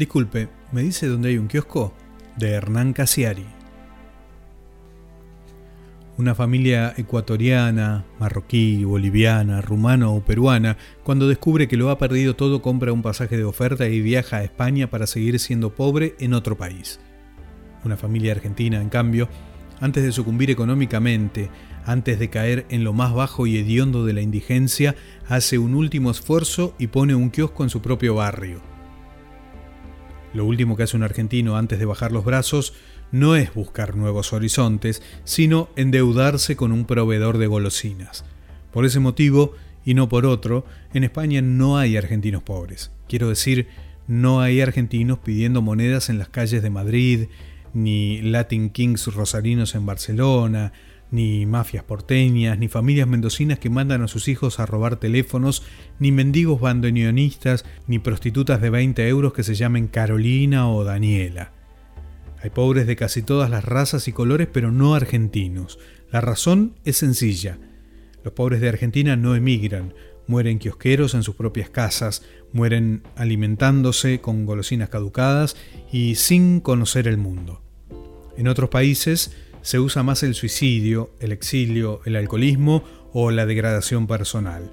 Disculpe, ¿me dice dónde hay un kiosco? De Hernán Casiari. Una familia ecuatoriana, marroquí, boliviana, rumana o peruana, cuando descubre que lo ha perdido todo, compra un pasaje de oferta y viaja a España para seguir siendo pobre en otro país. Una familia argentina, en cambio, antes de sucumbir económicamente, antes de caer en lo más bajo y hediondo de la indigencia, hace un último esfuerzo y pone un kiosco en su propio barrio. Lo último que hace un argentino antes de bajar los brazos no es buscar nuevos horizontes, sino endeudarse con un proveedor de golosinas. Por ese motivo, y no por otro, en España no hay argentinos pobres. Quiero decir, no hay argentinos pidiendo monedas en las calles de Madrid, ni Latin Kings rosarinos en Barcelona, ni mafias porteñas, ni familias mendocinas que mandan a sus hijos a robar teléfonos, ni mendigos bandoneonistas, ni prostitutas de 20 euros que se llamen Carolina o Daniela. Hay pobres de casi todas las razas y colores, pero no argentinos. La razón es sencilla. Los pobres de Argentina no emigran, mueren kiosqueros en sus propias casas, mueren alimentándose con golosinas caducadas y sin conocer el mundo. En otros países, se usa más el suicidio, el exilio, el alcoholismo o la degradación personal.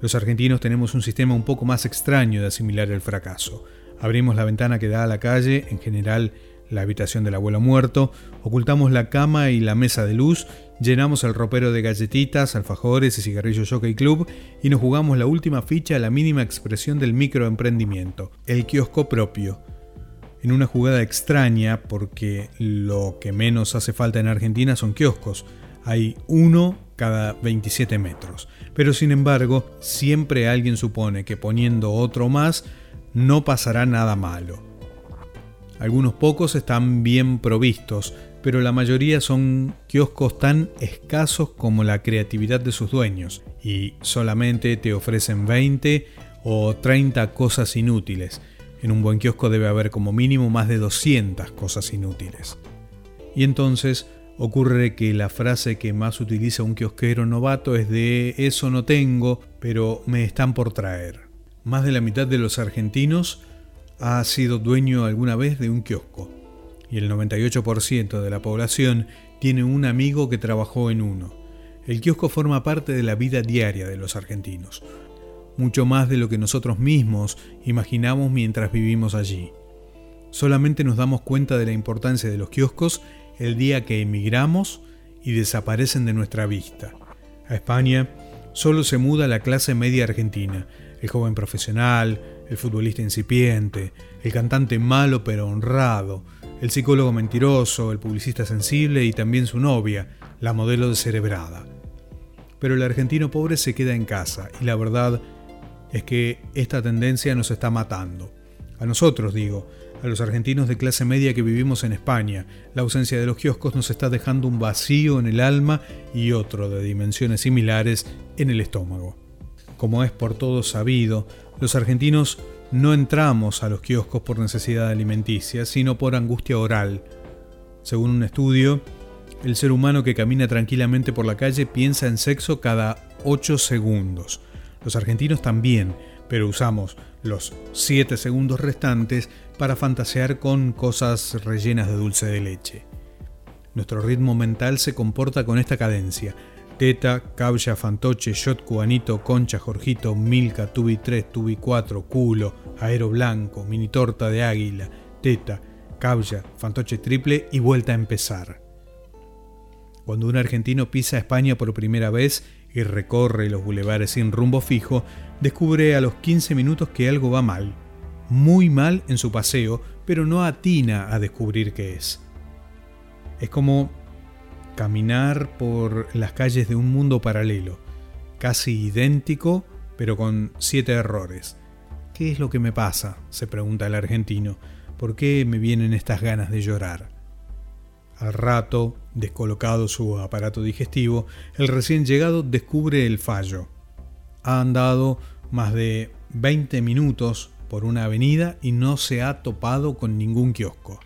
Los argentinos tenemos un sistema un poco más extraño de asimilar el fracaso. Abrimos la ventana que da a la calle, en general la habitación del abuelo muerto, ocultamos la cama y la mesa de luz, llenamos el ropero de galletitas, alfajores y cigarrillos Jockey Club y nos jugamos la última ficha a la mínima expresión del microemprendimiento, el kiosco propio en una jugada extraña porque lo que menos hace falta en Argentina son kioscos. Hay uno cada 27 metros. Pero sin embargo, siempre alguien supone que poniendo otro más no pasará nada malo. Algunos pocos están bien provistos, pero la mayoría son kioscos tan escasos como la creatividad de sus dueños y solamente te ofrecen 20 o 30 cosas inútiles en un buen kiosco debe haber como mínimo más de 200 cosas inútiles. Y entonces ocurre que la frase que más utiliza un kiosquero novato es de eso no tengo, pero me están por traer. Más de la mitad de los argentinos ha sido dueño alguna vez de un kiosco y el 98% de la población tiene un amigo que trabajó en uno. El kiosco forma parte de la vida diaria de los argentinos mucho más de lo que nosotros mismos imaginamos mientras vivimos allí. Solamente nos damos cuenta de la importancia de los kioscos el día que emigramos y desaparecen de nuestra vista. A España solo se muda la clase media argentina, el joven profesional, el futbolista incipiente, el cantante malo pero honrado, el psicólogo mentiroso, el publicista sensible y también su novia, la modelo descerebrada. Pero el argentino pobre se queda en casa y la verdad es que esta tendencia nos está matando. A nosotros, digo, a los argentinos de clase media que vivimos en España, la ausencia de los kioscos nos está dejando un vacío en el alma y otro de dimensiones similares en el estómago. Como es por todos sabido, los argentinos no entramos a los kioscos por necesidad alimenticia, sino por angustia oral. Según un estudio, el ser humano que camina tranquilamente por la calle piensa en sexo cada 8 segundos. Los argentinos también, pero usamos los 7 segundos restantes para fantasear con cosas rellenas de dulce de leche. Nuestro ritmo mental se comporta con esta cadencia. Teta, caulla, fantoche, shot, cubanito, concha, jorgito, milka, tubi 3, tubi 4, culo, aero blanco, mini torta de águila, teta, caulla, fantoche triple y vuelta a empezar. Cuando un argentino pisa España por primera vez, y recorre los bulevares sin rumbo fijo, descubre a los 15 minutos que algo va mal, muy mal en su paseo, pero no atina a descubrir qué es. Es como caminar por las calles de un mundo paralelo, casi idéntico, pero con siete errores. ¿Qué es lo que me pasa? se pregunta el argentino. ¿Por qué me vienen estas ganas de llorar? Al rato, descolocado su aparato digestivo, el recién llegado descubre el fallo. Ha andado más de 20 minutos por una avenida y no se ha topado con ningún kiosco.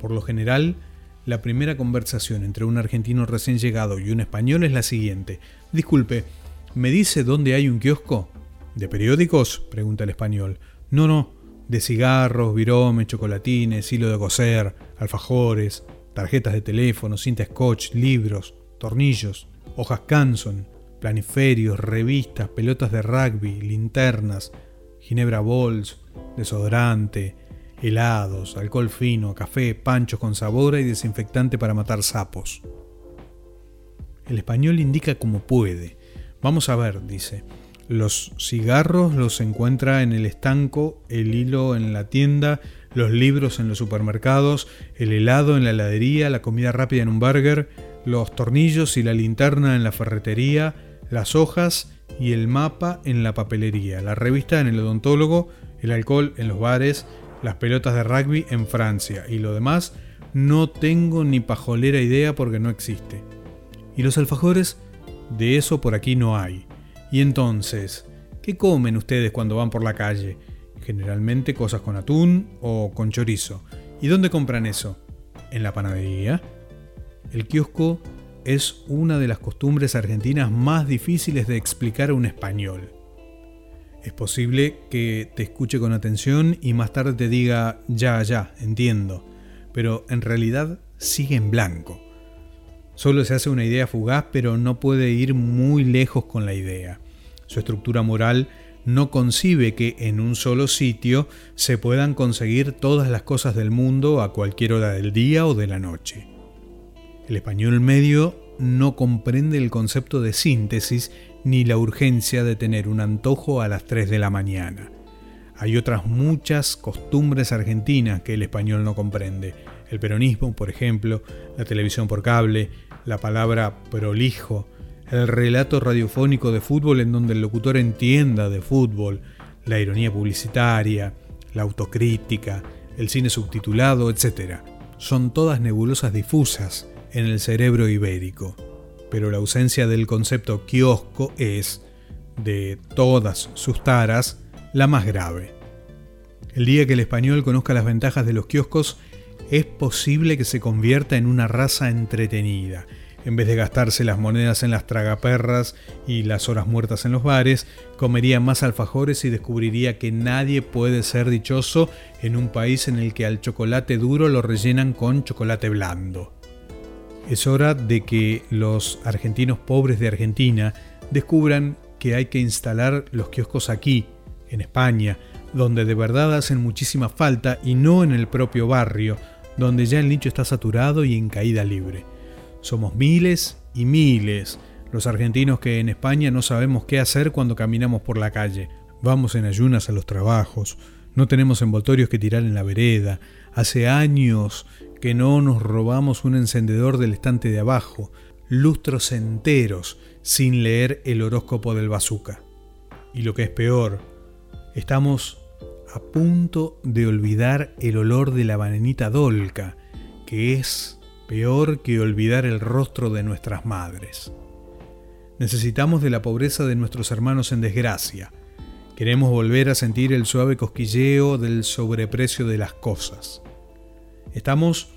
Por lo general, la primera conversación entre un argentino recién llegado y un español es la siguiente. Disculpe, ¿me dice dónde hay un kiosco? ¿De periódicos? pregunta el español. No, no, de cigarros, viromes, chocolatines, hilo de coser, alfajores, tarjetas de teléfono, cinta scotch, libros, tornillos, hojas Canson, planiferios, revistas, pelotas de rugby, linternas, ginebra bols, desodorante, helados, alcohol fino, café, panchos con sabor y desinfectante para matar sapos. El español indica como puede. Vamos a ver, dice. Los cigarros los encuentra en el estanco, el hilo en la tienda, los libros en los supermercados, el helado en la heladería, la comida rápida en un burger, los tornillos y la linterna en la ferretería, las hojas y el mapa en la papelería, la revista en el odontólogo, el alcohol en los bares, las pelotas de rugby en Francia y lo demás no tengo ni pajolera idea porque no existe. Y los alfajores, de eso por aquí no hay. Y entonces, ¿qué comen ustedes cuando van por la calle? Generalmente cosas con atún o con chorizo. ¿Y dónde compran eso? ¿En la panadería? El kiosco es una de las costumbres argentinas más difíciles de explicar a un español. Es posible que te escuche con atención y más tarde te diga, ya, ya, entiendo, pero en realidad sigue en blanco. Solo se hace una idea fugaz, pero no puede ir muy lejos con la idea. Su estructura moral no concibe que en un solo sitio se puedan conseguir todas las cosas del mundo a cualquier hora del día o de la noche. El español medio no comprende el concepto de síntesis ni la urgencia de tener un antojo a las 3 de la mañana. Hay otras muchas costumbres argentinas que el español no comprende. El peronismo, por ejemplo, la televisión por cable, la palabra prolijo, el relato radiofónico de fútbol en donde el locutor entienda de fútbol, la ironía publicitaria, la autocrítica, el cine subtitulado, etc. Son todas nebulosas difusas en el cerebro ibérico, pero la ausencia del concepto kiosco es, de todas sus taras, la más grave. El día que el español conozca las ventajas de los kioscos, es posible que se convierta en una raza entretenida. En vez de gastarse las monedas en las tragaperras y las horas muertas en los bares, comería más alfajores y descubriría que nadie puede ser dichoso en un país en el que al chocolate duro lo rellenan con chocolate blando. Es hora de que los argentinos pobres de Argentina descubran que hay que instalar los kioscos aquí, en España, donde de verdad hacen muchísima falta y no en el propio barrio, donde ya el nicho está saturado y en caída libre. Somos miles y miles los argentinos que en España no sabemos qué hacer cuando caminamos por la calle. Vamos en ayunas a los trabajos, no tenemos envoltorios que tirar en la vereda. Hace años que no nos robamos un encendedor del estante de abajo, lustros enteros sin leer el horóscopo del bazooka. Y lo que es peor, estamos a punto de olvidar el olor de la bananita dolca, que es peor que olvidar el rostro de nuestras madres. Necesitamos de la pobreza de nuestros hermanos en desgracia. Queremos volver a sentir el suave cosquilleo del sobreprecio de las cosas. Estamos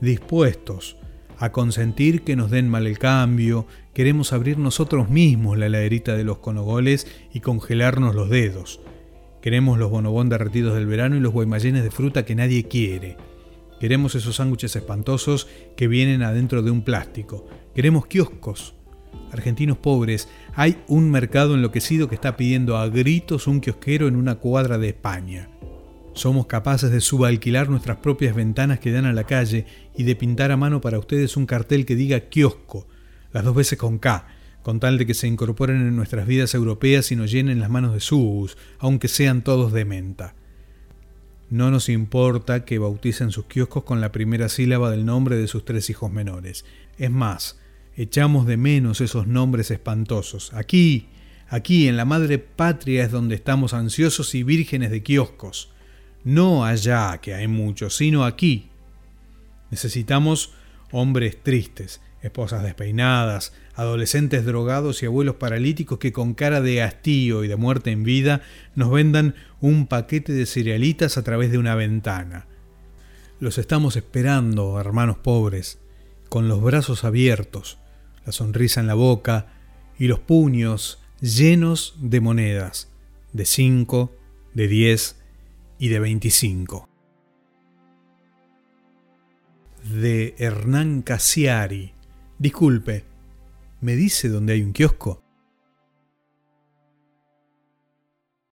dispuestos a consentir que nos den mal el cambio, queremos abrir nosotros mismos la heladerita de los conogoles y congelarnos los dedos. Queremos los bonobón derretidos del verano y los guaymallenes de fruta que nadie quiere. Queremos esos sándwiches espantosos que vienen adentro de un plástico. Queremos kioscos. Argentinos pobres, hay un mercado enloquecido que está pidiendo a gritos un kiosquero en una cuadra de España. Somos capaces de subalquilar nuestras propias ventanas que dan a la calle y de pintar a mano para ustedes un cartel que diga kiosco, las dos veces con K, con tal de que se incorporen en nuestras vidas europeas y nos llenen las manos de sus, aunque sean todos de menta. No nos importa que bauticen sus kioscos con la primera sílaba del nombre de sus tres hijos menores. Es más, echamos de menos esos nombres espantosos. Aquí, aquí en la madre patria es donde estamos ansiosos y vírgenes de kioscos no allá, que hay muchos, sino aquí. Necesitamos hombres tristes, esposas despeinadas, adolescentes drogados y abuelos paralíticos que con cara de hastío y de muerte en vida nos vendan un paquete de cerealitas a través de una ventana. Los estamos esperando, hermanos pobres, con los brazos abiertos, la sonrisa en la boca y los puños llenos de monedas, de cinco, de diez y de 25. De Hernán Casiari. Disculpe, ¿me dice dónde hay un kiosco?